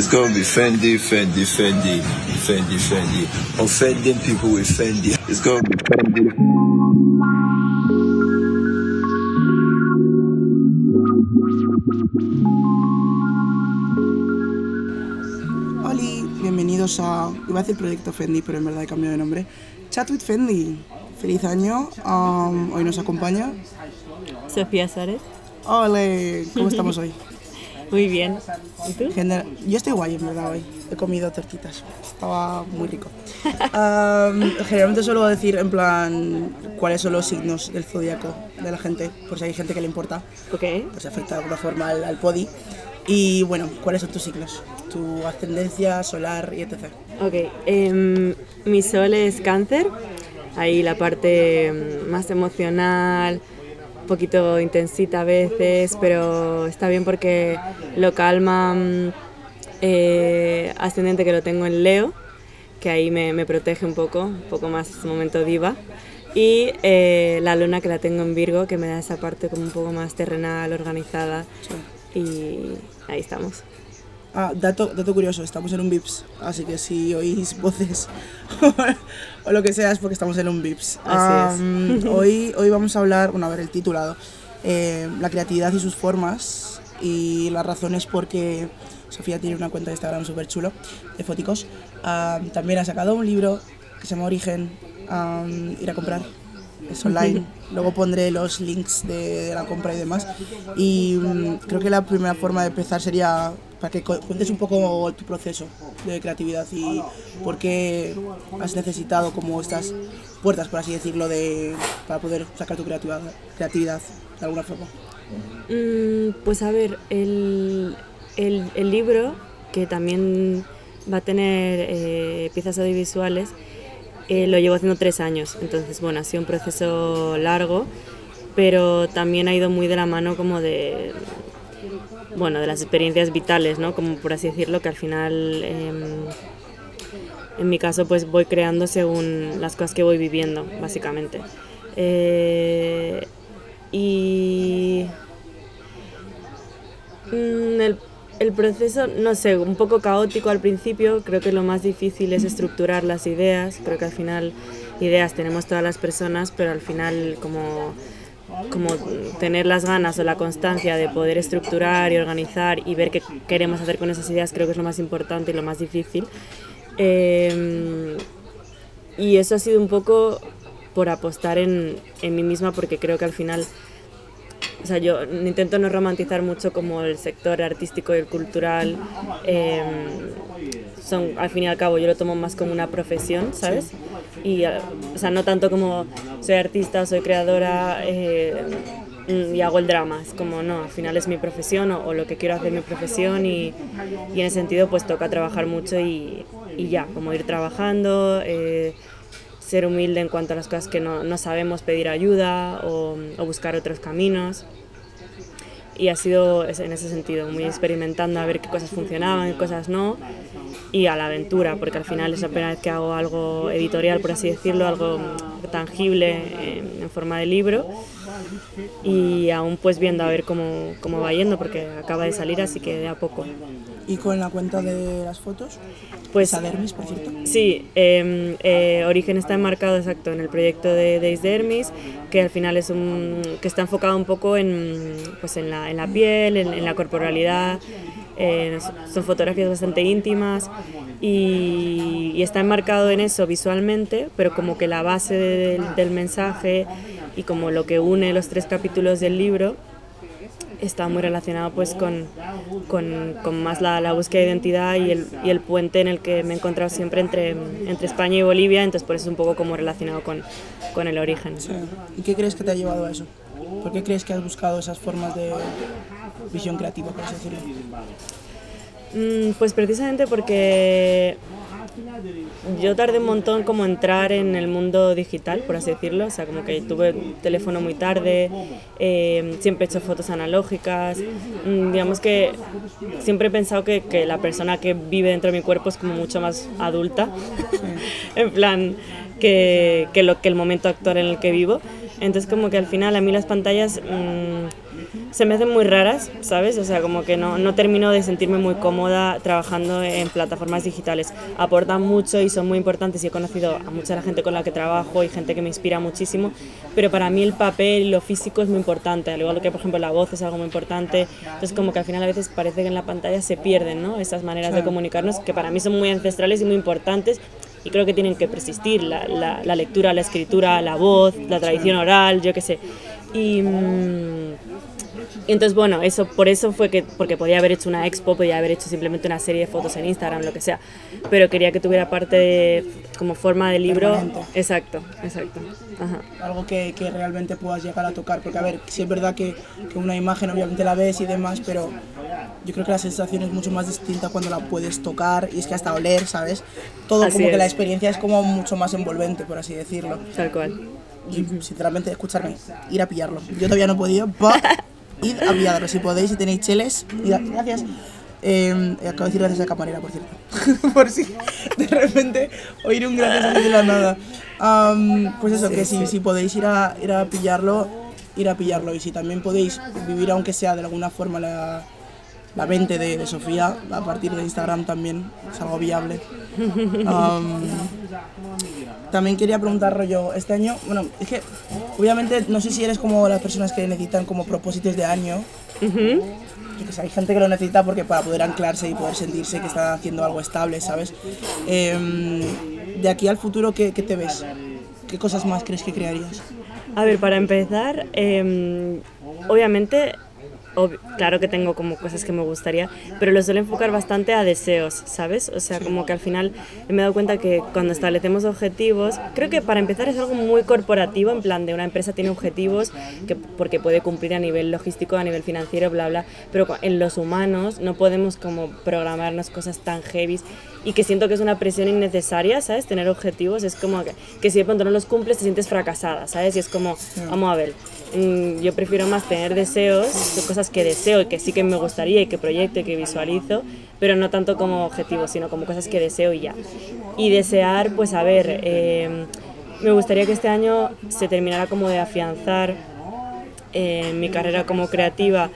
It's gonna be Fendi, Fendi, Fendi, Fendi, Fendi. Offending people with Fendi. It's gonna be Fendi. Hola, bienvenidos a. Iba a decir Proyecto Fendi, pero en verdad he cambiado de nombre. Chat with Fendi. Feliz año. Um, hoy nos acompaña. Sofía Suárez. Hola, ¿cómo estamos hoy? Muy bien. ¿Y tú? Gener- Yo estoy guay, en verdad, hoy. He comido tortitas. Estaba muy rico. Um, generalmente suelo decir, en plan, cuáles son los signos del zodiaco de la gente, por si hay gente que le importa, Ok. pues afecta de alguna forma al, al podi. Y bueno, ¿cuáles son tus signos? Tu ascendencia, solar y etc. Ok. em, mi sol es cáncer. Ahí la parte em, más emocional, poquito intensita a veces, pero está bien porque lo calma mm, eh, ascendente que lo tengo en Leo, que ahí me, me protege un poco, un poco más ese momento diva. Y eh, la luna que la tengo en Virgo, que me da esa parte como un poco más terrenal, organizada. Y ahí estamos. Ah, dato, dato curioso, estamos en un VIPS, así que si oís voces o lo que sea es porque estamos en un VIPS. Así Am, hoy, hoy vamos a hablar, bueno, a ver el titulado, eh, la creatividad y sus formas y las razones por qué Sofía tiene una cuenta de Instagram súper chulo de foticos. Am, también ha sacado un libro que se llama Origen, am, ir a comprar. Es online. Luego pondré los links de, de la compra y demás. Y mm, creo que la primera forma de empezar sería para que cu- cuentes un poco tu proceso de creatividad y por qué has necesitado como estas puertas, por así decirlo, de, para poder sacar tu creatividad, creatividad de alguna forma. Mm, pues a ver, el, el- el libro, que también va a tener eh, piezas audiovisuales, eh, lo llevo haciendo tres años. Entonces, bueno, ha sido un proceso largo, pero también ha ido muy de la mano como de, bueno, de las experiencias vitales, ¿no? Como por así decirlo, que al final... em, en mi caso, pues voy creando según las cosas que voy viviendo, básicamente. Eh, y mm, el, el proceso, no sé, un poco caótico al principio. Creo que lo más difícil es estructurar las ideas. Creo que al final ideas tenemos todas las personas, pero al final como como tener las ganas o la constancia de poder estructurar y organizar y ver qué queremos hacer con esas ideas creo que es lo más importante y lo más difícil. Eh, y eso ha sido un poco por apostar en, en mí misma porque creo que al final, o sea, yo intento no romantizar mucho como el sector artístico y el cultural. eh, son, al fin y al cabo, yo lo tomo más como una profesión, ¿sabes? Y, eh, o sea, no tanto como soy artista, soy creadora eh, mm, y hago el drama. Es como, no, al final es mi profesión o, o lo que quiero hacer mi profesión y, y en ese sentido pues toca trabajar mucho y, y ya, como ir trabajando, eh, ser humilde en cuanto a las cosas que no, no sabemos, pedir ayuda o, buscar otros caminos. Y ha sido en ese sentido, muy experimentando a ver qué cosas funcionaban, qué cosas no, y a la aventura, porque al final es la primera vez que hago algo editorial, por así decirlo, algo tangible en, en forma de libro. Y aún pues viendo a ver cómo, cómo va yendo, porque acaba de salir, así que de a poco. Y con la cuenta de las fotos, Pues Dermis, por cierto. Sí, eh, eh, Origen está enmarcado exacto en el proyecto de Days Dermis, que al final es un que está enfocado un poco en, pues en, la, en la piel, en, en la corporalidad. eh, son fotografías bastante íntimas y, y está enmarcado en eso visualmente, pero como que la base del- del mensaje y como lo que une los tres capítulos del libro está muy relacionado pues con, con, con más la, la búsqueda de identidad y el, y el puente en el que me he encontrado siempre entre, entre España y Bolivia, entonces por eso es un poco como relacionado con, con el origen. Sí. ¿Y qué crees que te ha llevado a eso? ¿Por qué crees que has buscado esas formas de visión creativa, por así decirlo? Mm, Pues precisamente porque yo tardé un montón como entrar en el mundo digital, por así decirlo, o sea, como que tuve teléfono muy tarde, eh, siempre he hecho fotos analógicas, mm, digamos que siempre he pensado que, que la persona que vive dentro de mi cuerpo es como mucho más adulta, en plan que, que, lo, que el momento actual en el que vivo, entonces como que al final a mí las pantallas... mm, se me hacen muy raras, ¿sabes? O sea, como que no, no termino de sentirme muy cómoda trabajando en plataformas digitales. Aportan mucho y son muy importantes y he conocido a mucha la gente con la que trabajo y gente que me inspira muchísimo, pero para mí el papel y lo físico es muy importante, al igual que por ejemplo la voz es algo muy importante. Entonces como que al final a veces parece que en la pantalla se pierden, ¿no? Esas maneras de comunicarnos que para mí son muy ancestrales y muy importantes y creo que tienen que persistir, la, la, la lectura, la escritura, la voz, la tradición oral, yo qué sé. Y... mm, y entonces, bueno, eso, por eso fue que, porque podía haber hecho una expo, podía haber hecho simplemente una serie de fotos en Instagram, lo que sea, pero quería que tuviera parte de, como forma de libro. Permanente. Exacto, exacto. Ajá. algo que, que realmente puedas llegar a tocar. Porque, a ver, sí es verdad que, que una imagen obviamente la ves y demás, pero yo creo que la sensación es mucho más distinta cuando la puedes tocar y es que hasta oler, ¿sabes? Todo Así como que es. la experiencia es como mucho más envolvente, por así decirlo. Tal cual. Y sinceramente, escucharme, ir a pillarlo. Yo todavía no he podido, pa, id a pillarlo. Si podéis, si tenéis cheles, id a- gracias. Eh, acabo de decir gracias a camarera, por cierto. por si de repente oír un gracias así de la nada. Am, pues eso, que si, si podéis ir a, ir a pillarlo, ir a pillarlo. Y si también podéis vivir, aunque sea de alguna forma, la, la mente de, de Sofía, a partir de Instagram también es algo viable. Am, también quería preguntar, rollo, este año, bueno, es que obviamente no sé si eres como las personas que necesitan como propósitos de año. Que sé, hay gente que lo necesita porque para poder anclarse y poder sentirse que están haciendo algo estable, ¿sabes? Em, de aquí al futuro, ¿qué, qué te ves? ¿Qué cosas más crees que crearías? A ver, para empezar, eh, obviamente, ob- claro que tengo como cosas que me gustaría, pero lo suelo enfocar bastante a deseos, ¿sabes? O sea, como que al final me he dado cuenta que cuando establecemos objetivos, creo que para empezar es algo muy corporativo, en plan de una empresa tiene objetivos que, porque puede cumplir a nivel logístico, a nivel financiero, bla, bla, pero en los humanos no podemos como programarnos cosas tan heavy y que siento que es una presión innecesaria, ¿sabes? Tener objetivos es como que, que si de pronto no los cumples te sientes fracasada, ¿sabes? Y es como, vamos a ver, yo prefiero más tener deseos, de cosas que deseo y que sí que me gustaría y que proyecto y que visualizo, pero no tanto como objetivos, sino como cosas que deseo y ya. Y desear, pues a ver, eh, me gustaría que este año se terminara como de afianzar eh, mi carrera como creativa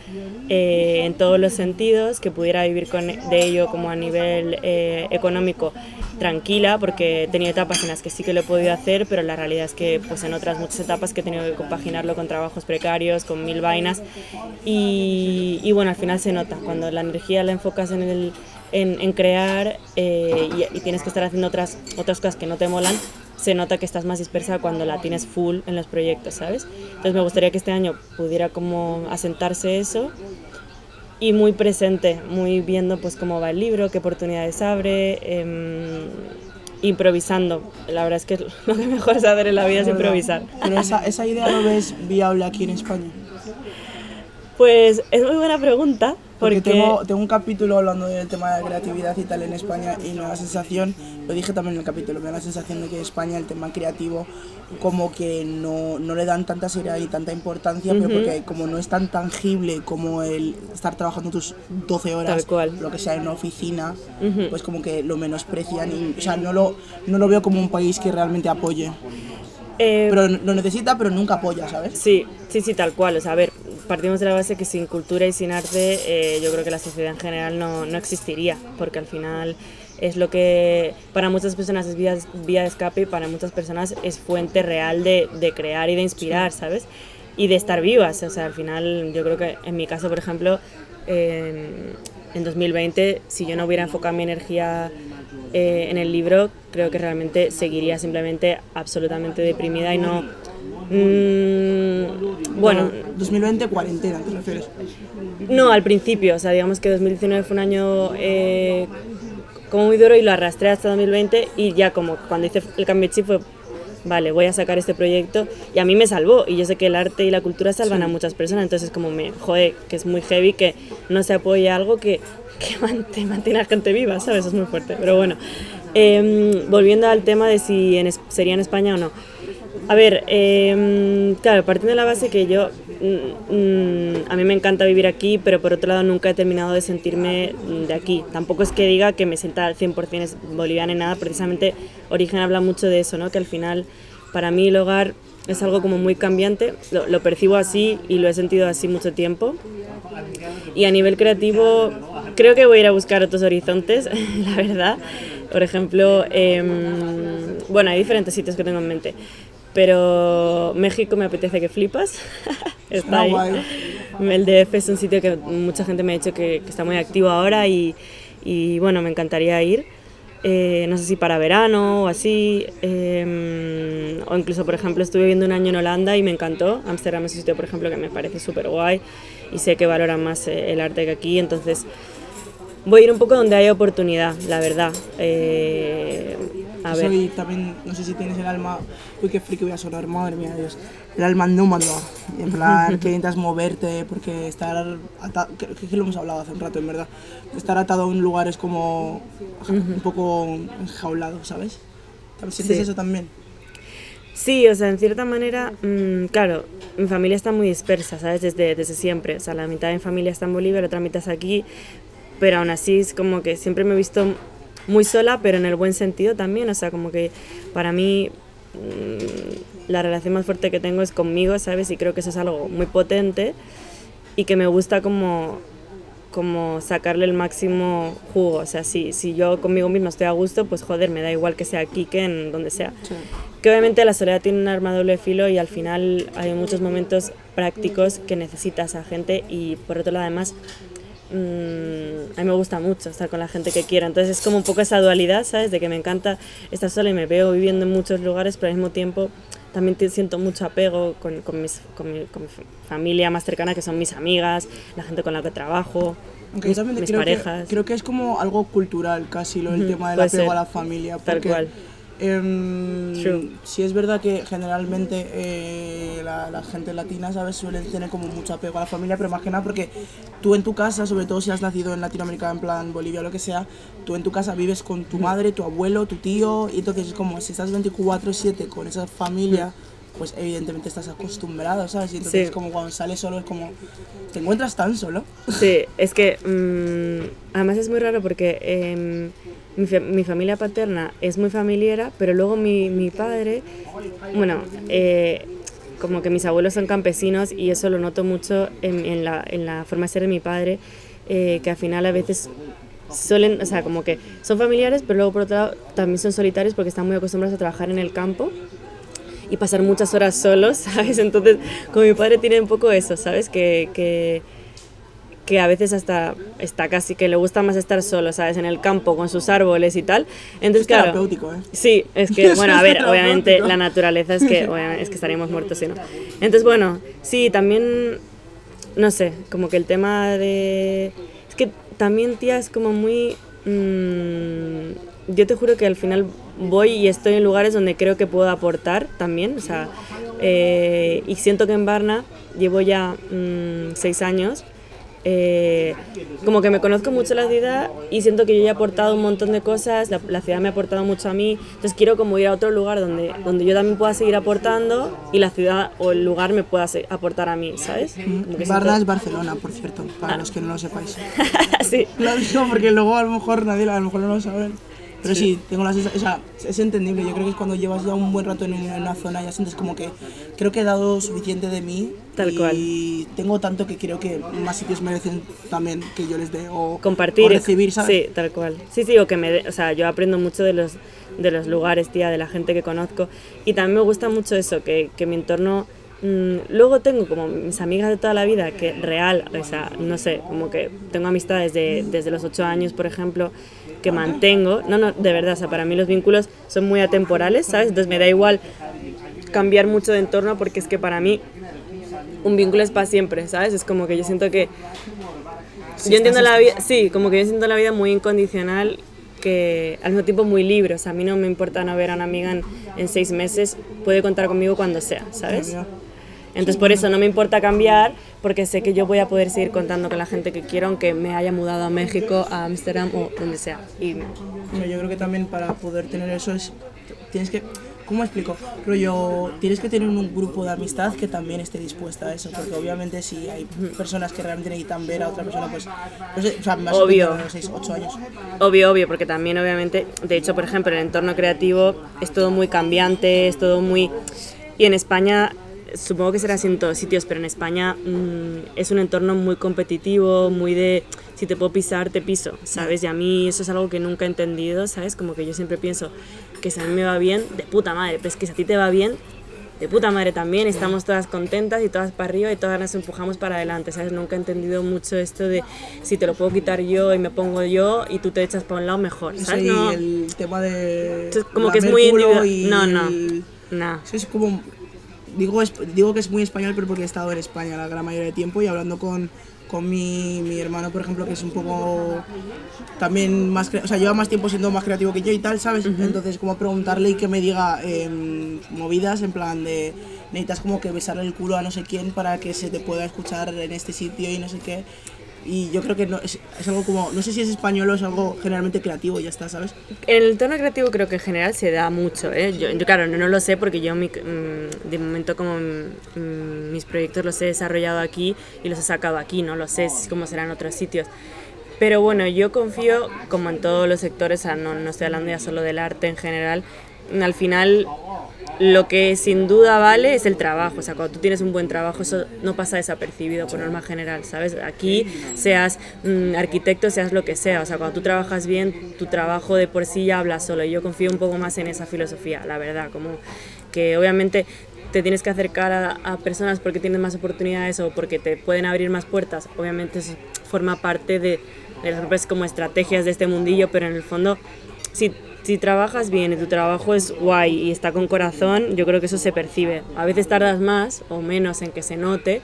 eh, en todos los sentidos, que pudiera vivir con, de ello como a nivel eh, económico tranquila, porque he tenido etapas en las que sí que lo he podido hacer, pero la realidad es que pues en otras muchas etapas que he tenido que compaginarlo con trabajos precarios, con mil vainas, y, bueno, al final se nota, cuando la energía la enfocas en, el, en, en crear eh, y, y tienes que estar haciendo otras, otras cosas que no te molan, se nota que estás más dispersa cuando la tienes full en los proyectos, ¿sabes? Entonces me gustaría que este año pudiera como asentarse eso y muy presente, muy viendo pues cómo va el libro, qué oportunidades abre, em, improvisando. La verdad es que lo que mejor es hacer en la vida es improvisar. Pero esa, esa idea lo ves viable aquí en España. Pues es muy buena pregunta, Porque porque... tengo, tengo un capítulo hablando del tema de la creatividad y tal en España y me da la sensación, lo dije también en el capítulo, me da la sensación de que en España el tema creativo como que no, no le dan tanta seriedad y tanta importancia, pero porque como no es tan tangible como el estar trabajando tus 12 horas, Tal cual. lo que sea en una oficina, pues como que lo menosprecian y, o sea, no lo, no lo veo como un país que realmente apoye. eh, Pero lo necesita, pero nunca apoya, ¿sabes? Sí, sí, sí, tal cual. O sea, a ver, partimos de la base que sin cultura y sin arte, eh, yo creo que la sociedad en general no, no existiría, porque al final es lo que para muchas personas es vía, vía de escape y para muchas personas es fuente real de, de crear y de inspirar, ¿sabes? Y de estar vivas. O sea, al final, yo creo que en mi caso, por ejemplo, en, en 2020, si yo no hubiera enfocado mi energía eh, en el libro, creo que realmente seguiría simplemente absolutamente deprimida y no... mm, bueno, 2020, cuarentena, ¿te refieres? no, al principio, o sea, digamos que 2019 fue un año eh, como muy duro y lo arrastré hasta 2020 y ya como cuando hice el cambio de chip fue, vale, voy a sacar este proyecto y a mí me salvó y yo sé que el arte y la cultura salvan a muchas personas, entonces como me jode que es muy heavy que no se apoye algo que, que mantiene a la gente viva, ¿sabes? Es muy fuerte, pero bueno. Em, volviendo al tema de si en sería en España o no. A ver, em, claro, partiendo de la base que yo, mm, mm, a mí me encanta vivir aquí, pero por otro lado nunca he terminado de sentirme de aquí. Tampoco es que diga que me sienta al 100% es boliviana ni nada, precisamente Origen habla mucho de eso, ¿no? Que al final, para mí el hogar es algo como muy cambiante, lo, lo percibo así y lo he sentido así mucho tiempo. Y a nivel creativo, creo que voy a ir a buscar otros horizontes, la verdad. Por ejemplo, em, bueno, hay diferentes sitios que tengo en mente. Pero México me apetece que flipas. está Ah, ahí. El DF es un sitio que mucha gente me ha dicho que, que está muy activo ahora y, y, bueno, me encantaría ir. Eh, no sé si para verano o así. em, o incluso, por ejemplo, estuve viviendo un año en Holanda y me encantó. Ámsterdam es un sitio, por ejemplo, que me parece súper guay y sé que valoran más eh, el arte que aquí. Entonces, voy a ir un poco donde hay oportunidad, la verdad. Eh, a ver. También, no sé si tienes el alma, uy, qué friki voy a sonar, madre mía, Dios. El alma nómada, en plan, que intentas moverte, porque estar atado, creo que lo hemos hablado hace un rato, en verdad. Estar atado a un lugar es como un poco enjaulado, ¿sabes? ¿Sientes Sí. eso también? Sí, o sea, en cierta manera, mm, claro, mi familia está muy dispersa, ¿sabes? Desde, desde siempre. O sea, la mitad de mi familia está en Bolivia, la otra mitad está aquí, pero aún así es como que siempre me he visto muy sola, pero en el buen sentido también. O sea, como que para mí mm, la relación más fuerte que tengo es conmigo, ¿sabes? Y creo que eso es algo muy potente y que me gusta como como sacarle el máximo jugo, o sea, si, si yo conmigo misma estoy a gusto, pues joder, me da igual que sea aquí que en donde sea. Sí. Que obviamente la soledad tiene un arma doble filo y al final hay muchos momentos prácticos que necesitas a gente y por otro lado además mm, a mí me gusta mucho estar con la gente que quiero. Entonces es como un poco esa dualidad, ¿sabes? De que me encanta estar sola y me veo viviendo en muchos lugares, pero al mismo tiempo también te- siento mucho apego con, con, mis- con mi, con mi fa- familia más cercana, que son mis amigas, la gente con la que trabajo, Aunque mis, yo también mis creo parejas. que, creo que es como algo cultural casi lo, el Ujú, tema del apego ser. a la familia. Tal cual. True. sí es verdad que generalmente eh, la, la gente latina, ¿sabes? Suele tener como mucho apego a la familia, pero más que nada porque tú en tu casa, sobre todo si has nacido en Latinoamérica, en plan Bolivia o lo que sea, tú en tu casa vives con tu madre, tu abuelo, tu tío, y entonces es como si estás 24/7 con esa familia, pues evidentemente estás acostumbrado, ¿sabes? Y entonces Sí. como cuando sales solo es como, te encuentras tan solo. Sí, es que mm, además es muy raro porque em, mi, mi familia paterna es muy familiera, pero luego mi, mi padre, bueno, eh, como que mis abuelos son campesinos y eso lo noto mucho en, en la, en la forma de ser de mi padre, eh, que al final a veces suelen, o sea, como que son familiares, pero luego por otro lado también son solitarios porque están muy acostumbrados a trabajar en el campo y pasar muchas horas solos, ¿sabes? Entonces, con mi padre tiene un poco eso, ¿sabes? Que, que, que a veces hasta está casi que le gusta más estar solo, ¿sabes? En el campo con sus árboles y tal. Entonces, Es claro. terapéutico, ¿eh? Sí, es que, Eso bueno, a ver, obviamente la naturaleza es que, es que estaríamos muertos si no. Entonces, bueno, sí, también, no sé, como que el tema de... Es que también, tía, es como muy... mm, yo te juro que al final voy y estoy en lugares donde creo que puedo aportar también, o sea, eh, y siento que en Varna llevo ya mm, seis años eh, como que me conozco mucho la ciudad y siento que yo ya he aportado un montón de cosas, la, la ciudad me ha aportado mucho a mí, entonces quiero como ir a otro lugar donde, donde yo también pueda seguir aportando y la ciudad o el lugar me pueda se- aportar a mí, ¿sabes? Varna es siento- Barcelona, por cierto, para los que no lo sepáis. sí, Lo digo porque luego a lo mejor nadie, a lo mejor no lo saben. Pero sí, tengo la sensación, o sea, es entendible. Yo creo que es cuando llevas ya un buen rato en, un- en una zona, ya sientes como que creo que he dado suficiente de mí. Tal y cual. tengo tanto que creo que más sitios merecen también que yo les dé o, compartir o recibir, ¿sabes? sí tal cual sí sí o que me dé- o sea yo aprendo mucho de los de los lugares tía de la gente que conozco y también me gusta mucho eso que, que mi entorno mm, luego tengo como mis amigas de toda la vida que real o sea no sé como que tengo amistades de, desde los ocho años por ejemplo que mantengo no no de verdad o sea para mí los vínculos son muy atemporales sabes entonces me da igual cambiar mucho de entorno porque es que para mí un vínculo es para siempre, ¿sabes? Es como que yo siento que yo entiendo la vida, sí, como que yo siento la vida muy incondicional, que al mismo tiempo muy libre. O sea, a mí no me importa no ver a una amiga en, en seis meses, puede contar conmigo cuando sea, ¿sabes? Entonces por eso no me importa cambiar, porque sé que yo voy a poder seguir contando con la gente que quiero, aunque me haya mudado a México, a Ámsterdam o donde sea. Y Bueno, yo creo que también para poder tener eso es tienes que ¿cómo explico? Yo tienes que tener un grupo de amistad que también esté dispuesta a eso, porque obviamente si hay personas que realmente necesitan ver a otra persona, pues, pues, o sea, has Obvio. entendido, 6, 8 años. Obvio, obvio, porque también obviamente, de hecho, por ejemplo, el entorno creativo es todo muy cambiante, es todo muy... Y en España, supongo que será así en todos sitios, pero en España mm, es un entorno muy competitivo, muy de si te puedo pisar, te piso, ¿sabes? Y a mí eso es algo que nunca he entendido, ¿sabes? Como que yo siempre pienso que si a mí me va bien, de puta madre, pero es que si a ti te va bien, de puta madre también, estamos todas contentas y todas para arriba y todas nos empujamos para adelante, ¿sabes? Nunca he entendido mucho esto de si te lo puedo quitar yo y me pongo yo y tú te echas para un lado mejor, ¿sabes? Sí, no, el tema de. Como que es muy individual. y No, no. es como. Digo, es- digo que es muy español, pero porque he estado en España la gran mayoría de tiempo y hablando con, con mi, mi hermano, por ejemplo, que es un poco. También más. O sea, lleva más tiempo siendo más creativo que yo y tal, ¿sabes? Entonces, como preguntarle y que me diga em, movidas en plan de. Necesitas como que besarle el culo a no sé quién para que se te pueda escuchar en este sitio y no sé qué. Y yo creo que no, es, es algo como. No sé si es español o es algo generalmente creativo ya está, ¿sabes? El tono creativo creo que en general se da mucho, ¿eh? Yo, yo, claro, no, no lo sé porque yo mi- mm, de momento como mm, mis proyectos los he desarrollado aquí y los he sacado aquí, no lo sé cómo será en otros sitios. Pero bueno, yo confío, como en todos los sectores, o sea, no, no estoy hablando ya solo del arte en general, al final lo que sin duda vale es el trabajo, o sea, cuando tú tienes un buen trabajo eso no pasa desapercibido por norma general, ¿sabes? Aquí seas mm, arquitecto, seas lo que sea, o sea, cuando tú trabajas bien, tu trabajo de por sí ya habla solo. Y yo confío un poco más en esa filosofía, la verdad, como que obviamente te tienes que acercar a, a personas porque tienes más oportunidades o porque te pueden abrir más puertas, obviamente eso forma parte de, de las propias como estrategias de este mundillo, pero en el fondo, si, si trabajas bien y tu trabajo es guay y está con corazón, yo creo que eso se percibe. A veces tardas más o menos en que se note,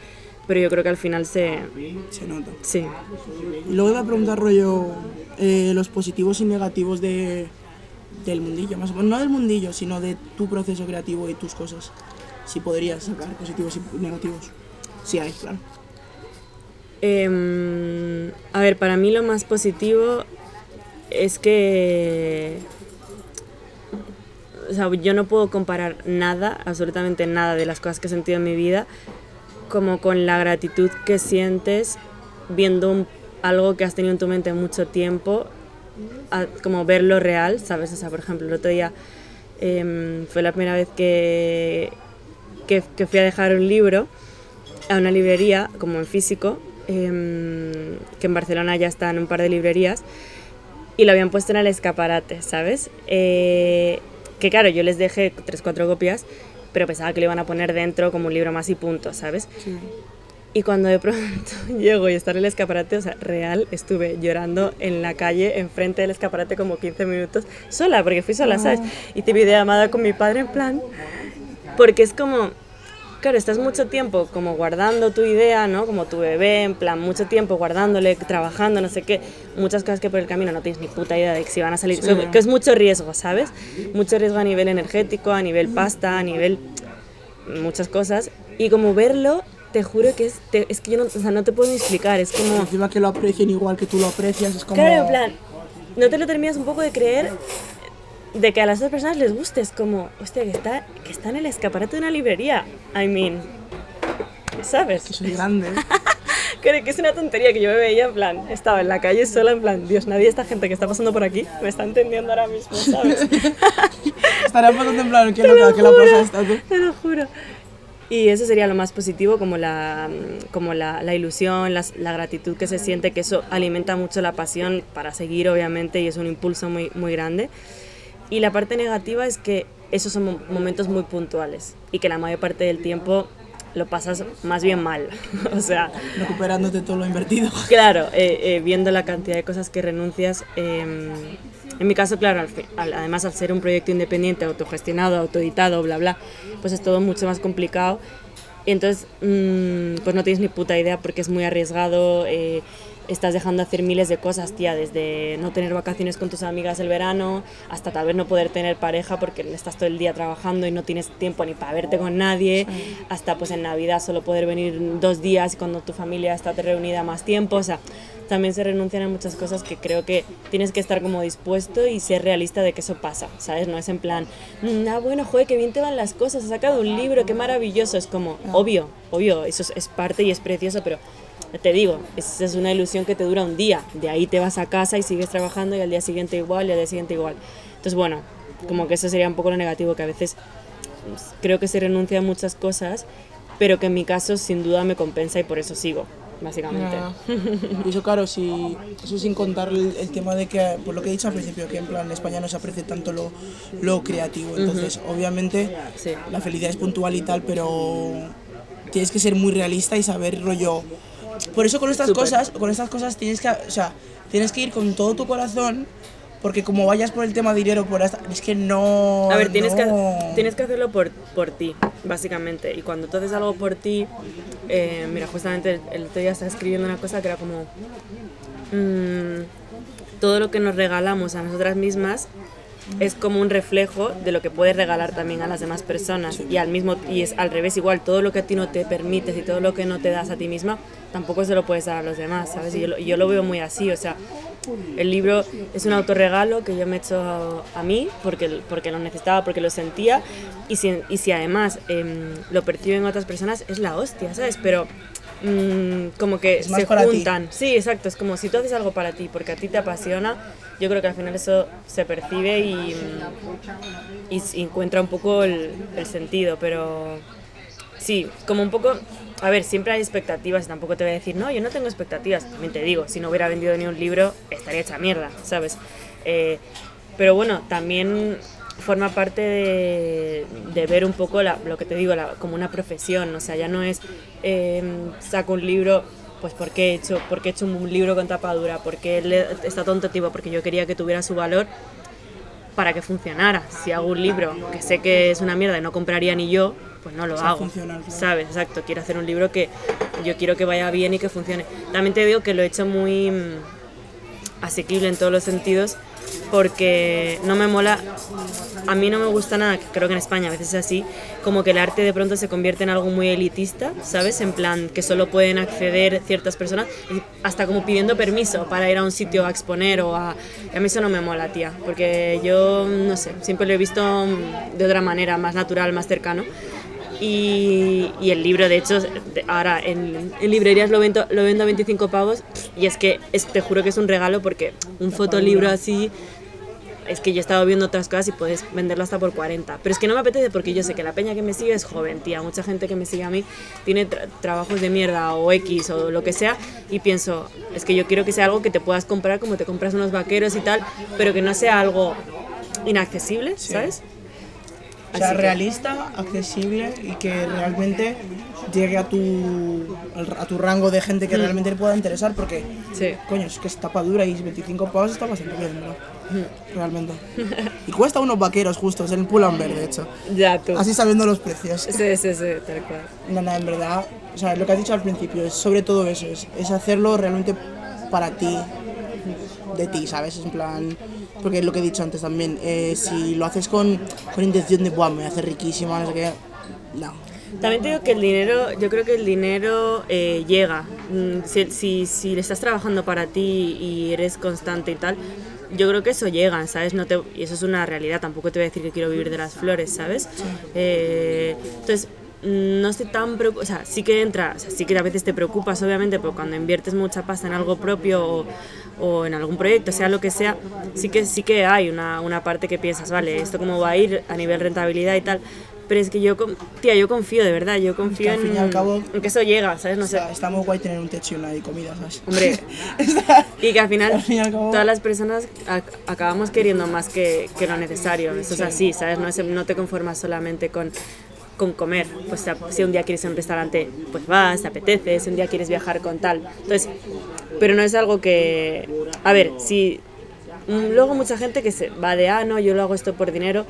pero yo creo que al final se... Se nota. Sí. Y luego iba a preguntar, rollo, eh, los positivos y negativos de, del mundillo, más o menos, no del mundillo, sino de tu proceso creativo y tus cosas. Si podrías sacar positivos y negativos. Sí hay, claro. Em, a ver, para mí lo más positivo es que... O sea, yo no puedo comparar nada, absolutamente nada de las cosas que he sentido en mi vida, como con la gratitud que sientes viendo algo que has tenido en tu mente mucho tiempo, a- como verlo real, ¿sabes? O sea, por ejemplo, el otro día em, fue la primera vez que, que, fui a dejar un libro a una librería, como en físico, em, que en Barcelona ya está en un par de librerías, y lo habían puesto en el escaparate, ¿sabes? Eh, que claro, yo les dejé tres, cuatro copias, pero pensaba que lo iban a poner dentro como un libro más y punto, ¿sabes? Y cuando de pronto llego y está en el escaparate, o sea, real, estuve llorando en la calle, enfrente del escaparate como 15 minutos, sola, porque fui sola, ¿sabes? Hice videollamada con mi padre en plan, porque es como, claro, estás mucho tiempo como guardando tu idea, ¿no? Como tu bebé, en plan, mucho tiempo guardándole, trabajando, no sé qué, muchas cosas que por el camino no tienes ni puta idea de si van a salir, que es mucho riesgo, ¿sabes? Mucho riesgo a nivel energético, a nivel pasta, a nivel muchas cosas, y como verlo, te juro que es, te- es que yo no, o sea, no te puedo ni explicar, es como... Encima que lo aprecien igual que tú lo aprecias, es como... Claro, en plan, no te lo terminas un poco de creer de que a las otras personas les guste. Es como, hostia, que está, que está en el escaparate de una librería. I mean, ¿sabes? Que soy grande. Creo que es una tontería que yo me veía en plan, estaba en la calle sola, en plan, Dios, nadie esta gente que está pasando por aquí me está entendiendo ahora mismo, ¿sabes? Estará pasando en plan, qué loca, qué la pasa esta tú. Te lo juro. Y eso sería lo más positivo, como la, como la, la ilusión, las- la, gratitud que se siente, que eso alimenta mucho la pasión para seguir, obviamente, y es un impulso muy, muy grande. Y la parte negativa es que esos son mo- momentos muy puntuales y que la mayor parte del tiempo lo pasas más bien mal. o sea, Recuperándote todo lo invertido. Claro, eh, eh, viendo la cantidad de cosas que renuncias. eh, en mi caso, claro, al fi- al- además al ser un proyecto independiente, autogestionado, autoeditado, bla, bla, pues es todo mucho más complicado. Y entonces, mm, pues no tienes ni puta idea porque es muy arriesgado. Estás dejando de hacer miles de cosas, tía, desde no tener vacaciones con tus amigas el verano, hasta tal vez no poder tener pareja porque estás todo el día trabajando y no tienes tiempo ni para verte con nadie, hasta pues en Navidad solo poder venir dos días cuando tu familia está reunida más tiempo, o sea, también se renuncian a muchas cosas que creo que tienes que estar como dispuesto y ser realista de que eso pasa, ¿sabes? No es en plan, "Mm, ah, bueno, joder, qué bien te van las cosas, has sacado un libro, qué maravilloso, es como, obvio, obvio, eso es, es parte y es precioso, pero te digo, es, es una ilusión que te dura un día, de ahí te vas a casa y sigues trabajando y al día siguiente igual y al día siguiente igual. Entonces, bueno, como que eso sería un poco lo negativo, que a veces creo que se renuncia a muchas cosas, pero que en mi caso sin duda me compensa y por eso sigo, básicamente. Y eso, claro, si, eso sin contar el, el tema de que, por lo que he dicho al principio, que en plan en España no se aprecia tanto lo, lo creativo. Entonces, obviamente, Sí. la felicidad es puntual y tal, pero tienes que ser muy realista y saber rollo. Por eso con estas cosas, con estas cosas tienes que, o sea, tienes que ir con todo tu corazón, porque como vayas por el tema de dinero, por hasta, es que no. A ver, tienes, no. que, tienes que hacerlo por, por ti, básicamente. Y cuando tú haces algo por ti, eh, mira, justamente el, el otro día estaba escribiendo una cosa que era como... mm, todo lo que nos regalamos a nosotras mismas es como un reflejo de lo que puedes regalar también a las demás personas. Y al mismo y es al revés igual todo lo que a ti no te permites y todo lo que no te das a ti misma tampoco se lo puedes dar a los demás sabes yo, yo lo veo muy así o sea el libro es un autorregalo que yo me he hecho a mí porque, porque lo necesitaba, porque lo sentía. Y si, y si además em, lo perciben otras personas es la hostia, ¿sabes? Pero mm, como que se ti. juntan. Sí, exacto, es como si tú haces algo para ti porque a ti te apasiona, yo creo que al final eso se percibe y, mm, y s- encuentra un poco el, el sentido, pero sí, como un poco... A ver, siempre hay expectativas, tampoco te voy a decir, no, yo no tengo expectativas. También te digo, si no hubiera vendido ni un libro, estaría hecha mierda, ¿sabes? Eh, pero bueno, también forma parte de, de ver un poco la- lo que te digo, la- como una profesión. O sea, ya no es eh, saco un libro, pues porque he hecho, porque he hecho un libro con tapa dura, porque le- está tonto tipo, porque yo quería que tuviera su valor para que funcionara. Si hago un libro que sé que es una mierda y no compraría ni yo, pues no lo sea hago. funcional, claro. ¿Sabes? Exacto. Quiero hacer un libro que yo quiero que vaya bien y que funcione. También te digo que lo he hecho muy mm, asequible en todos los sentidos porque no me mola, a mí no me gusta nada, creo que en España a veces es así, como que el arte de pronto se convierte en algo muy elitista, ¿sabes? En plan que solo pueden acceder ciertas personas, hasta como pidiendo permiso para ir a un sitio a exponer o a... a mí eso no me mola, tía, porque yo, no sé, siempre lo he visto de otra manera, más natural, más cercano. Y, y el libro, de hecho, ahora en, en librerías lo vendo, lo vendo a 25 pavos y es que es- te juro que es un regalo porque un fotolibro así es que yo he estado viendo otras cosas y puedes venderlo hasta por 40. Pero es que no me apetece porque yo sé que la peña que me sigue es joven, tía. Mucha gente que me sigue a mí tiene tra- trabajos de mierda o X o lo que sea y pienso, es que yo quiero que sea algo que te puedas comprar como te compras unos vaqueros y tal, pero que no sea algo inaccesible, ¿sabes? O sea, realista, accesible y que realmente llegue a tu, a tu rango de gente que realmente le pueda interesar porque, Mm. Sí. coño, es que es tapa dura y 25 pavos está bastante bien, ¿no? Realmente. Y cuesta unos vaqueros justos, en el Pull&Bear, de hecho. Ya tú. Así sabiendo los precios. Sí, sí, sí, tal cual. No, no, en verdad, o sea, lo que has dicho al principio es sobre todo eso, es, es hacerlo realmente para ti, de ti, ¿sabes? En plan, porque es lo que he dicho antes también, eh, si lo haces con, con intención de, Buah, me voy a hacer riquísima, no sé qué, no. También te digo que el dinero, yo creo que el dinero eh, llega. Mm, Si, si, si le estás trabajando para ti y eres constante y tal, yo creo que eso llega, ¿sabes? No te, y eso es una realidad, tampoco te voy a decir que quiero vivir de las flores, ¿sabes? Eh, entonces, mm, no estoy tan preocupada, o sea, sí que entra, o sea, sí que a veces te preocupas, obviamente, pero cuando inviertes mucha pasta en algo propio o, o en algún proyecto, sea lo que sea, sí que, sí que hay una, una parte que piensas, vale, esto cómo va a ir a nivel rentabilidad y tal, pero es que yo, tía, yo confío, de verdad, yo confío al en, fin y al cabo- en que eso llega, ¿sabes? No O sé. sea, está muy guay tener un techo y una y comida, ¿sabes? Hombre, y que al final Al al cabo- todas las personas ac- acabamos queriendo más que, que lo necesario. Eso es así, ¿sabes? No, es- no te conformas solamente con, con comer. Pues si- un día quieres ir a un restaurante, pues vas, te apetece. Si un día quieres viajar con tal. Entonces, pero no es algo que... A ver, si... Luego mucha gente que se va de, ah, no, yo lo hago esto por dinero.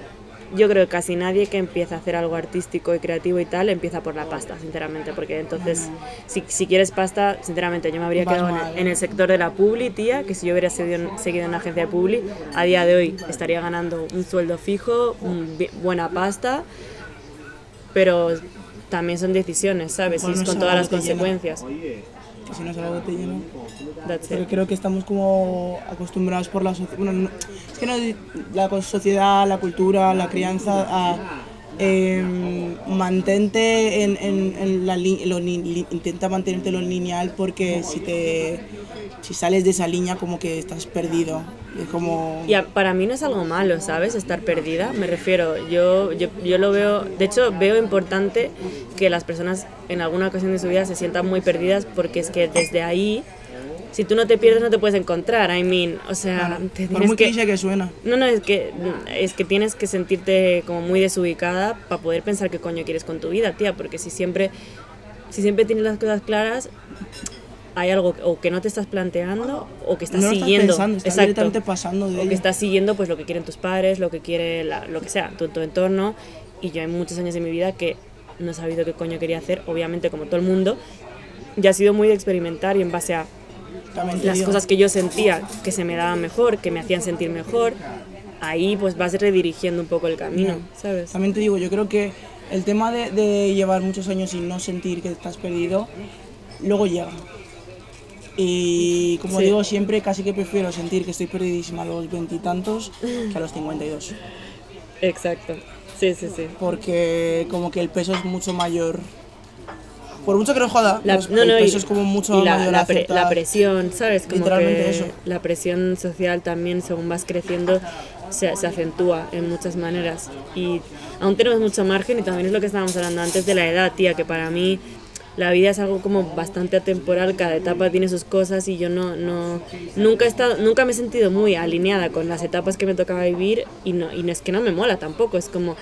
Yo creo que casi nadie que empieza a hacer algo artístico y creativo y tal empieza por la pasta, sinceramente, porque entonces si, si quieres pasta, sinceramente yo me habría quedado en en el sector de la publi, tía, que si yo hubiera seguido seguido en una agencia de publi, a día de hoy estaría ganando un sueldo fijo, un buena pasta, pero también son decisiones, ¿sabes? Y Igual es no con todas las consecuencias. que si no es algo que te llena. That's Pero creo que estamos como acostumbrados por la sociedad. Bueno, no- es que no, la sociedad, la cultura, la crianza a, em, mantente en, en- en la lo li- intenta mantenértelo en lineal porque si te si sales de esa línea como que estás perdido. Es como Y a- para mí no es algo malo, ¿sabes? Estar perdida. Me refiero, yo, yo, yo lo veo, de hecho veo importante que las personas en alguna ocasión de su vida se sientan muy perdidas porque es que desde ahí, si tú no te pierdes no te puedes encontrar. I mean, o sea, Claro, te por muy que... que suena. No, no, es que, es que tienes que sentirte como muy desubicada para poder pensar qué coño quieres con tu vida, tía, porque si siempre, si siempre tienes las cosas claras, hay algo o que no te estás planteando o que estás no lo estás siguiendo. pensando, Exacto. pasando de o que ello. estás siguiendo pues lo que quieren tus padres, lo que quiere la- lo que sea, tu, tu entorno. Y yo hay muchos años de mi vida que no he sabido qué coño quería hacer, obviamente como todo el mundo. Y ha sido muy de experimentar y en base a las cosas que yo sentía que se me daban mejor, que me hacían sentir mejor, ahí pues vas redirigiendo un poco el camino, ¿sabes? También te digo, yo creo que el tema de, de llevar muchos años y no sentir que estás perdido, luego llega. Y como Sí. digo siempre, casi que prefiero sentir que estoy perdidísima a los veintitantos que a los 52. Exacto. Sí, sí, sí. Porque como que el peso es mucho mayor. Por mucho que no joda, La, pues no, el no, y- peso es como mucho la, mayor la pre- la presión, ¿sabes? Como Literalmente que eso. La presión social también, según vas creciendo, se, se acentúa en muchas maneras. Y aún tenemos mucho margen y también es lo que estábamos hablando antes de la edad, tía, que para mí la vida es algo como bastante atemporal, cada etapa tiene sus cosas y yo no, no nunca he estado, nunca me he sentido muy alineada con las etapas que me tocaba vivir y no, y no es que no me mola tampoco, es como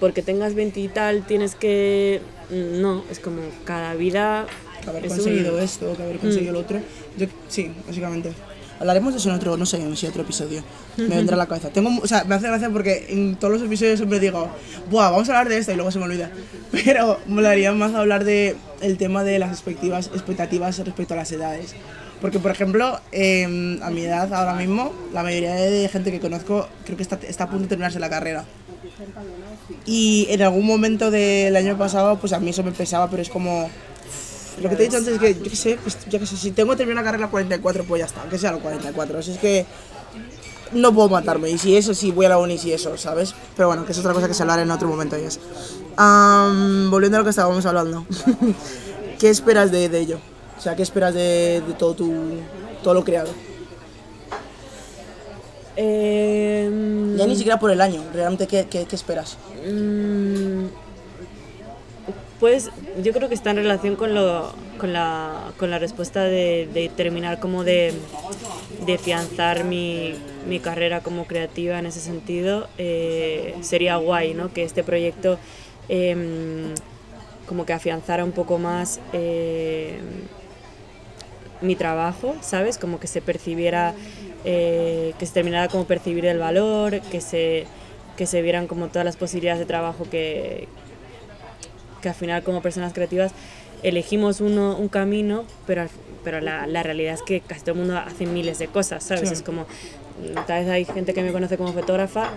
porque tengas 20 y tal tienes que mm, no, es como cada vida que haber es conseguido un- Mm. esto, que haber conseguido lo otro. Yo, sí, básicamente. Hablaremos de eso en otro, no sé, en si otro episodio. Me vendrá a la cabeza. Tengo, o sea, me hace gracia porque en todos los episodios siempre digo, Buah, vamos a hablar de esto y luego se me olvida. Pero molaría más hablar de el tema de las expectativas, expectativas respecto a las edades. Porque, por ejemplo, em, a mi edad ahora mismo, la mayoría de gente que conozco creo que está, está a punto de terminarse la carrera. Y en algún momento del año pasado, pues a mí eso me pesaba, pero es como... Lo que te he dicho antes es que, yo qué sé, pues, yo qué sé, si tengo que terminar la carrera a los 44, pues ya está, que sea a los 44. O sea, es que no puedo matarme, y si eso, si voy a la uni, si eso, ¿sabes? Pero bueno, que es otra cosa que se hablará en otro momento, ya. Am, volviendo a lo que estábamos hablando, ¿qué esperas de, de ello? O sea, ¿qué esperas de, de todo, tu, todo lo creado? Em, Ya ni siquiera por el año, realmente, ¿qué, qué, qué esperas? Mm, Pues yo creo que está en relación con, lo, con, la, con la respuesta de, de terminar como de, de fianzar mi, mi carrera como creativa en ese sentido. Eh, sería guay, ¿no? Que este proyecto em, como que afianzara un poco más eh, mi trabajo, ¿sabes? Como que se percibiera, eh, que se terminara como percibir el valor, que se, que se vieran como todas las posibilidades de trabajo que, que al final como personas creativas elegimos uno, un camino, pero, pero la, la realidad es que casi todo el mundo hace miles de cosas, ¿sabes? Sí. Es como, tal vez hay gente que me conoce como fotógrafa,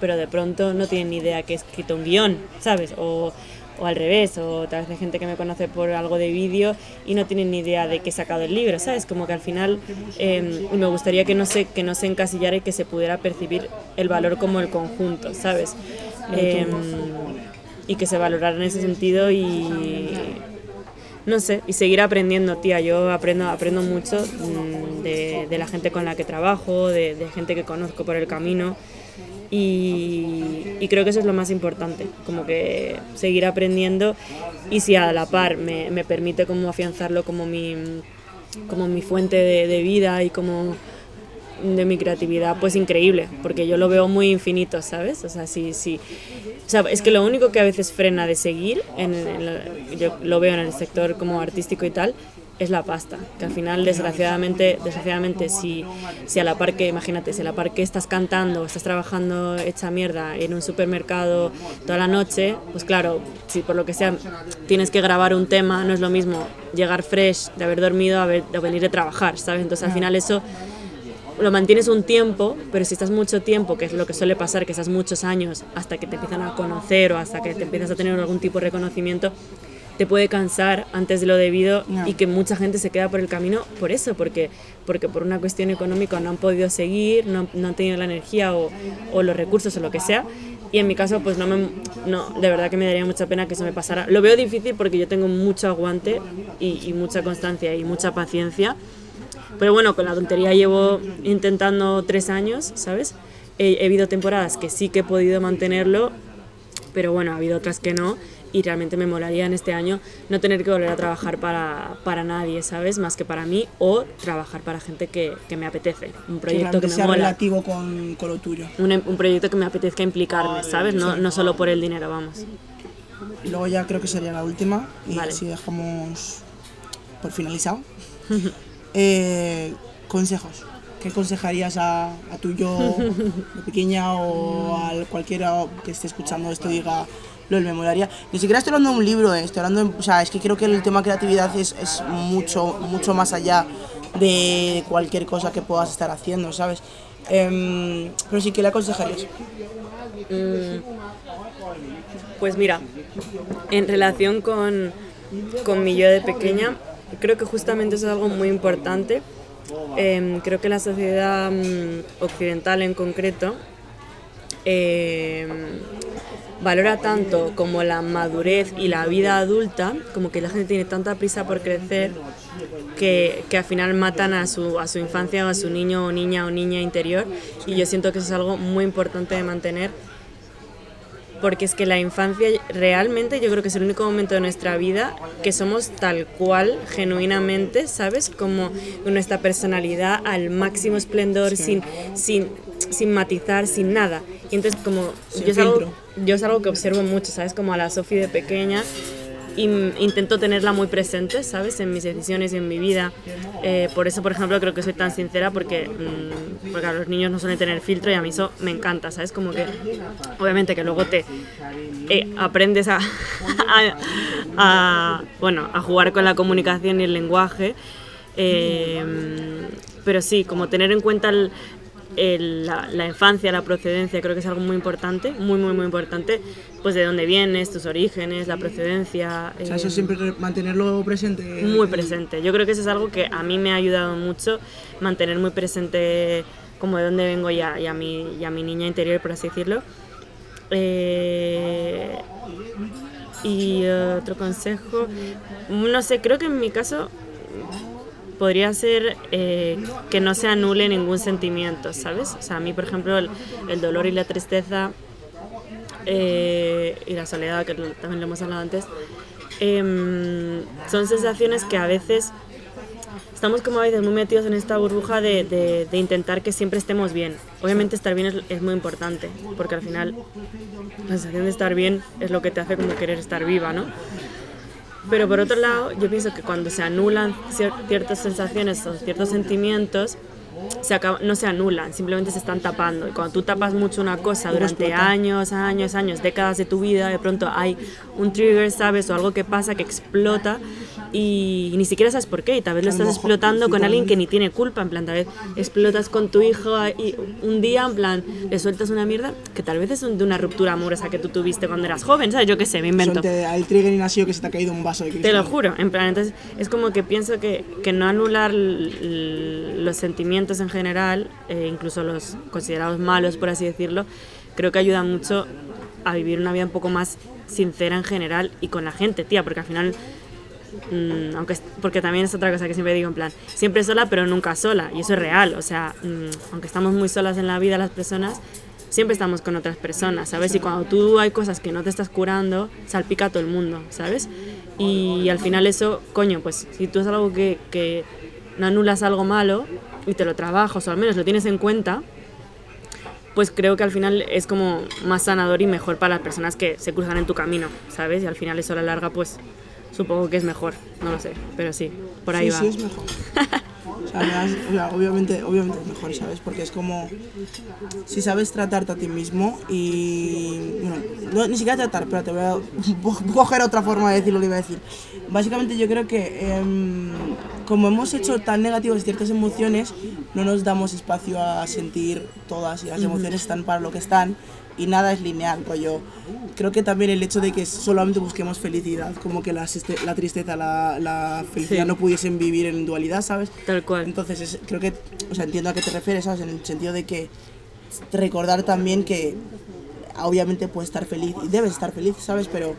pero de pronto no tienen ni idea que he escrito un guion, ¿sabes? O, o al revés, o tal vez hay gente que me conoce por algo de vídeo y no tienen ni idea de que he sacado el libro, ¿sabes? Como que al final eh, me gustaría que no, se, que no se encasillara y que se pudiera percibir el valor como el conjunto, ¿sabes? Eh, y que se valorara en ese sentido y no sé, y seguir aprendiendo, tía. Yo aprendo, aprendo mucho mm, de, de la gente con la que trabajo, de gente que conozco por el camino. Y, y creo que eso es lo más importante, como que seguir aprendiendo y si a la par me, me permite como afianzarlo como mi, como mi fuente de, de vida y como de mi creatividad, pues increíble, porque yo lo veo muy infinito, ¿sabes? O sea, sí, sí. O sea, es que lo único que a veces frena de seguir, en, en lo- yo lo veo en el sector como artístico y tal, es la pasta. Que al final, desgraciadamente, desgraciadamente si, si a la par que, imagínate, si a la par que estás cantando, estás trabajando hecha mierda en un supermercado toda la noche, pues claro, si por lo que sea tienes que grabar un tema, no es lo mismo llegar fresh de haber dormido a, ver- de venir de trabajar, ¿sabes? Entonces al final eso lo mantienes un tiempo, pero si estás mucho tiempo, que es lo que suele pasar, que estás muchos años hasta que te empiezan a conocer o hasta que te empiezas a tener algún tipo de reconocimiento, te puede cansar antes de lo debido Ya. y que mucha gente se queda por el camino por eso, porque, porque por una cuestión económica no han podido seguir, no, no han tenido la energía o, o los recursos o lo que sea. Y en mi caso, pues no me, no, de verdad que me daría mucha pena que eso me pasara. Lo veo difícil porque yo tengo mucho aguante y, y mucha constancia y mucha paciencia. Pero bueno, con la tontería llevo intentando tres años, ¿sabes? He, he habido temporadas que sí que he podido mantenerlo, pero bueno, ha habido otras que no. Y realmente me molaría en este año no tener que volver a trabajar para, para nadie, ¿sabes? Más que para mí o trabajar para gente que, que me apetece. Un Que proyecto que me sea mola. relativo con, con lo tuyo. Un, un proyecto que me apetezca implicarme, ¿sabes? No, no solo por el dinero, vamos. Y luego ya creo que sería la última y Vale. así dejamos por finalizado. Eh, consejos. ¿Qué aconsejarías a, a tu yo de pequeña o a cualquiera que esté escuchando esto y diga, lo me molaría? Ni siquiera estoy hablando de un libro, eh, estoy hablando, o sea, es que creo que el tema creatividad es, es mucho, mucho más allá de cualquier cosa que puedas estar haciendo, ¿sabes? Em, pero sí, ¿qué le aconsejarías? Pues mira, en relación con, con mi yo de pequeña, creo que justamente eso es algo muy importante. Em, creo que la sociedad mm, occidental en concreto em, valora tanto como la madurez y la vida adulta, como que la gente tiene tanta prisa por crecer que, que al final matan a su, a su infancia o a su niño o niña o niña interior y yo siento que eso es algo muy importante de mantener porque es que la infancia realmente yo creo que es el único momento de nuestra vida que somos tal cual, genuinamente, ¿sabes? Como nuestra personalidad al máximo esplendor, sin, sin, sin matizar, sin nada. Y entonces como Sin yo es, algo, yo es algo que observo mucho, ¿sabes? Como a la Sofi de pequeña. Intento tenerla muy presente, ¿sabes? En mis decisiones y en mi vida. Eh, por eso, por ejemplo, creo que soy tan sincera porque, mm, porque a los niños no suelen tener filtro y a mí eso me encanta, ¿sabes? Como que, obviamente, que luego te eh, aprendes a, a- a, bueno, a jugar con la comunicación y el lenguaje. eh, pero sí, como tener en cuenta el- el- la, la infancia, la procedencia, creo que es algo muy importante, muy, muy, muy importante, pues de dónde vienes, tus orígenes, la procedencia. O sea, eh, eso siempre re- mantenerlo presente. muy presente. Yo creo que eso es algo que a mí me ha ayudado mucho, mantener muy presente como de dónde vengo y a, y a mi, y a mi niña interior, por así decirlo. Eh, y eh, otro consejo, no sé, creo que en mi caso podría ser eh, que no se anule ningún sentimiento, ¿sabes? O sea, a mí, por ejemplo, el, dolor y la tristeza eh, y la soledad, que también lo hemos hablado antes, em, son sensaciones que a veces estamos como a veces muy metidos en esta burbuja de intentar que siempre estemos bien. Obviamente estar bien es, es muy importante, porque al final la sensación de estar bien es lo que te hace como querer estar viva, ¿no? Pero por otro lado, yo pienso que cuando se anulan cier- ciertas sensaciones o ciertos sentimientos, se acaba- no se anulan, simplemente se están tapando. Y cuando tú tapas mucho una cosa durante años, años, años, décadas de tu vida, de pronto hay un trigger, ¿sabes? O algo que pasa que explota y ni siquiera sabes por qué. Y tal vez lo estás explotando con alguien que ni tiene culpa. En plan, tal vez explotas con tu hijo y un día, en plan, le sueltas una mierda que tal vez es de una ruptura amorosa que tú tuviste cuando eras joven, ¿sabes? Yo qué sé, me invento. Al trigger ha sido que se te ha caído un vaso de Te cristal. lo juro, en plan, entonces es como que pienso que, que no anular los sentimientos en general, eh, incluso los considerados malos, por así decirlo, creo que ayuda mucho a vivir una vida un poco más sincera en general y con la gente, tía, porque al final, mm, aunque porque también es otra cosa que siempre digo, en plan, siempre sola pero nunca sola, y eso es real, o sea, mm, aunque estamos muy solas en la vida las personas, siempre estamos con otras personas, ¿sabes? Y cuando tú hay cosas que no te estás curando, salpica a todo el mundo, ¿sabes? Y al final eso, coño, pues si tú es algo que, que no anulas algo malo y te lo trabajas o al menos lo tienes en cuenta, pues creo que al final es como más sanador y mejor para las personas que se cruzan en tu camino, ¿sabes? Y al final eso a la larga, pues supongo que es mejor, no lo sé, pero sí, por ahí sí, va. sí, es mejor. O sea, me das- o sea, obviamente, obviamente es mejor, ¿sabes? Porque es como si sabes tratarte a ti mismo y. Bueno, no, ni siquiera tratar, pero te voy a coger otra forma de decir lo que iba a decir. Básicamente, yo creo que em, como hemos hecho tan negativas ciertas emociones, no nos damos espacio a sentir todas y las emociones están para lo que están y nada es lineal, rollo. Creo que también el hecho de que solamente busquemos felicidad, como que la, la tristeza, la, la felicidad Sí. no pudiesen vivir en dualidad, ¿sabes? Tal cual. Entonces, es- creo que, o sea, entiendo a qué te refieres, ¿sabes? En el sentido de que recordar también que obviamente puedes estar feliz y debes estar feliz, ¿sabes? Pero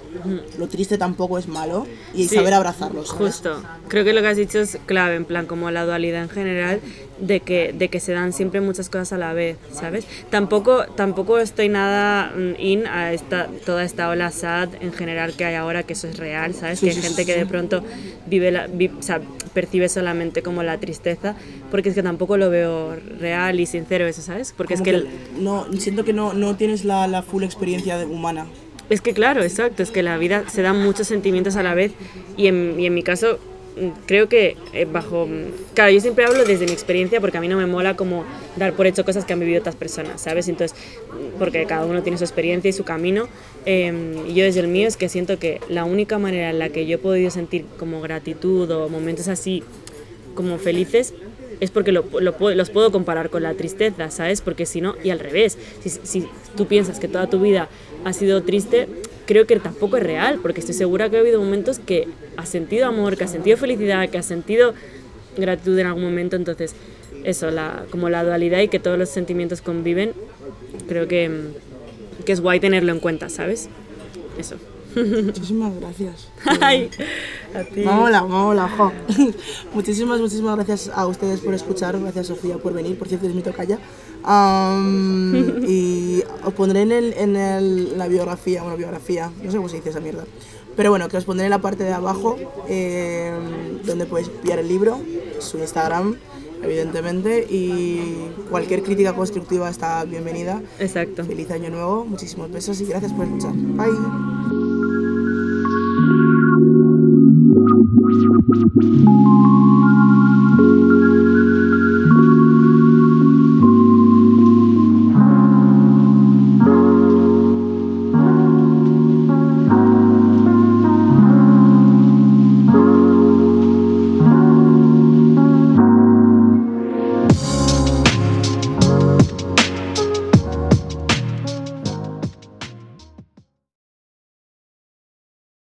lo triste tampoco es malo y Sí, saber abrazarlo, ¿sabes? Justo. Creo que lo que has dicho es clave, en plan, como la dualidad en general, de que, de que se dan siempre muchas cosas a la vez, ¿sabes? Tampoco, tampoco estoy nada mm, in a esta, toda esta ola sad en general que hay ahora, que eso es real, ¿sabes? Sí, que hay sí, gente que de pronto vive la, vi- o sea, percibe solamente como la tristeza, porque es que tampoco lo veo real y sincero eso, ¿sabes? Porque es que... el- no, siento que no, no tienes la, la full experiencia de- humana. Es que claro, exacto, es que la vida se dan muchos sentimientos a la vez y en, y en mi caso creo que eh, bajo... Claro, yo siempre hablo desde mi experiencia porque a mí no me mola como dar por hecho cosas que han vivido otras personas, ¿sabes? Entonces, porque cada uno tiene su experiencia y su camino eh, y yo desde el mío es que siento que la única manera en la que yo he podido sentir como gratitud o momentos así como felices es porque lo, lo los puedo comparar con la tristeza, ¿sabes? Porque si no, y al revés, si, si tú piensas que toda tu vida ha sido triste, creo que tampoco es real, porque estoy segura que ha habido momentos que has sentido amor, que has sentido felicidad, que has sentido gratitud en algún momento, entonces eso, la, como la dualidad y que todos los sentimientos conviven, creo que, que es guay tenerlo en cuenta, ¿sabes? Eso. Muchísimas gracias. Ay, a ti. Hola, hola, jo. muchísimas, muchísimas gracias a ustedes por escuchar. Gracias, Sofía, por venir. Por cierto, es mi tocaya. Am, y os pondré en, el, en el- la biografía, bueno, biografía, no sé cómo se dice esa mierda. Pero bueno, que os pondré en la parte de abajo eh, donde podéis pillar el libro, su Instagram, evidentemente. Y cualquier crítica constructiva está bienvenida. Exacto. Feliz año nuevo, muchísimos besos y gracias por escuchar. Bye. you.